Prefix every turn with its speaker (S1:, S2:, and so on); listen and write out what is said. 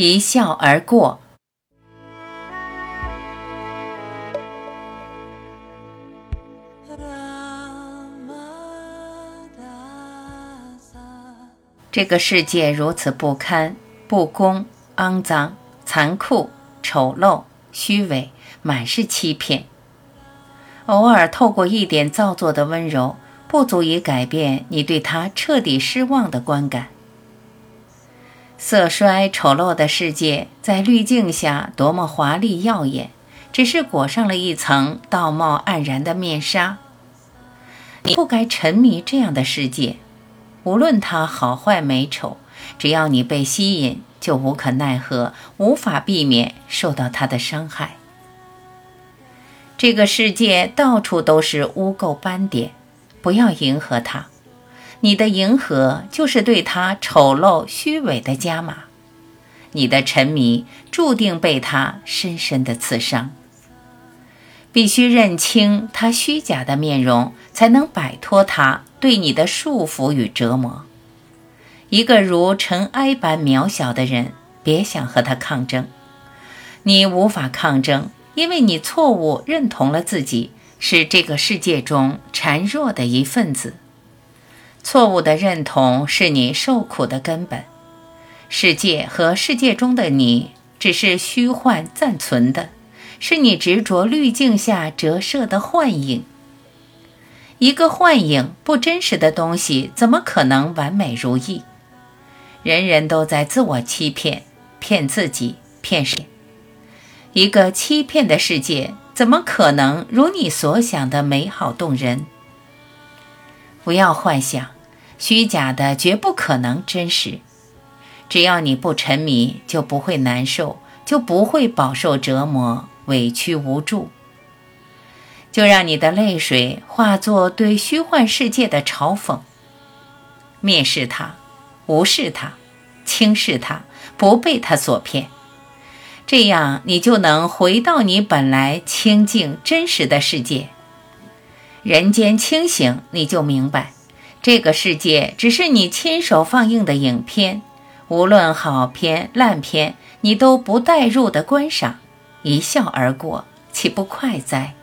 S1: 一笑而过。这个世界如此不堪、不公、肮脏、残酷、丑陋、虚伪，满是欺骗。偶尔透过一点造作的温柔，不足以改变你对他彻底失望的观感。色衰丑陋的世界，在滤镜下多么华丽耀眼，只是裹上了一层道貌岸然的面纱。你不该沉迷这样的世界。无论它好坏美丑，只要你被吸引，就无可奈何，无法避免受到它的伤害。这个世界到处都是污垢斑点，不要迎合它。你的迎合就是对他丑陋虚伪的加码。你的沉迷注定被他深深的刺伤。必须认清他虚假的面容，才能摆脱他对你的束缚与折磨。一个如尘埃般渺小的人，别想和他抗争。你无法抗争，因为你错误认同了自己是这个世界中孱弱的一份子。错误的认同是你受苦的根本。世界和世界中的你，只是虚幻暂存的。是你执着滤镜下折射的幻影。一个幻影，不真实的东西，怎么可能完美如意？人人都在自我欺骗，骗自己，骗谁？一个欺骗的世界，怎么可能如你所想的美好动人？不要幻想，虚假的绝不可能真实。只要你不沉迷，就不会难受，就不会饱受折磨。委屈无助，就让你的泪水化作对虚幻世界的嘲讽。蔑视他，无视他，轻视他，不被他所骗，这样你就能回到你本来清净真实的世界。人间清醒，你就明白，这个世界只是你亲手放映的影片，无论好片烂片，你都不带入的观赏。一笑而过，岂不快哉？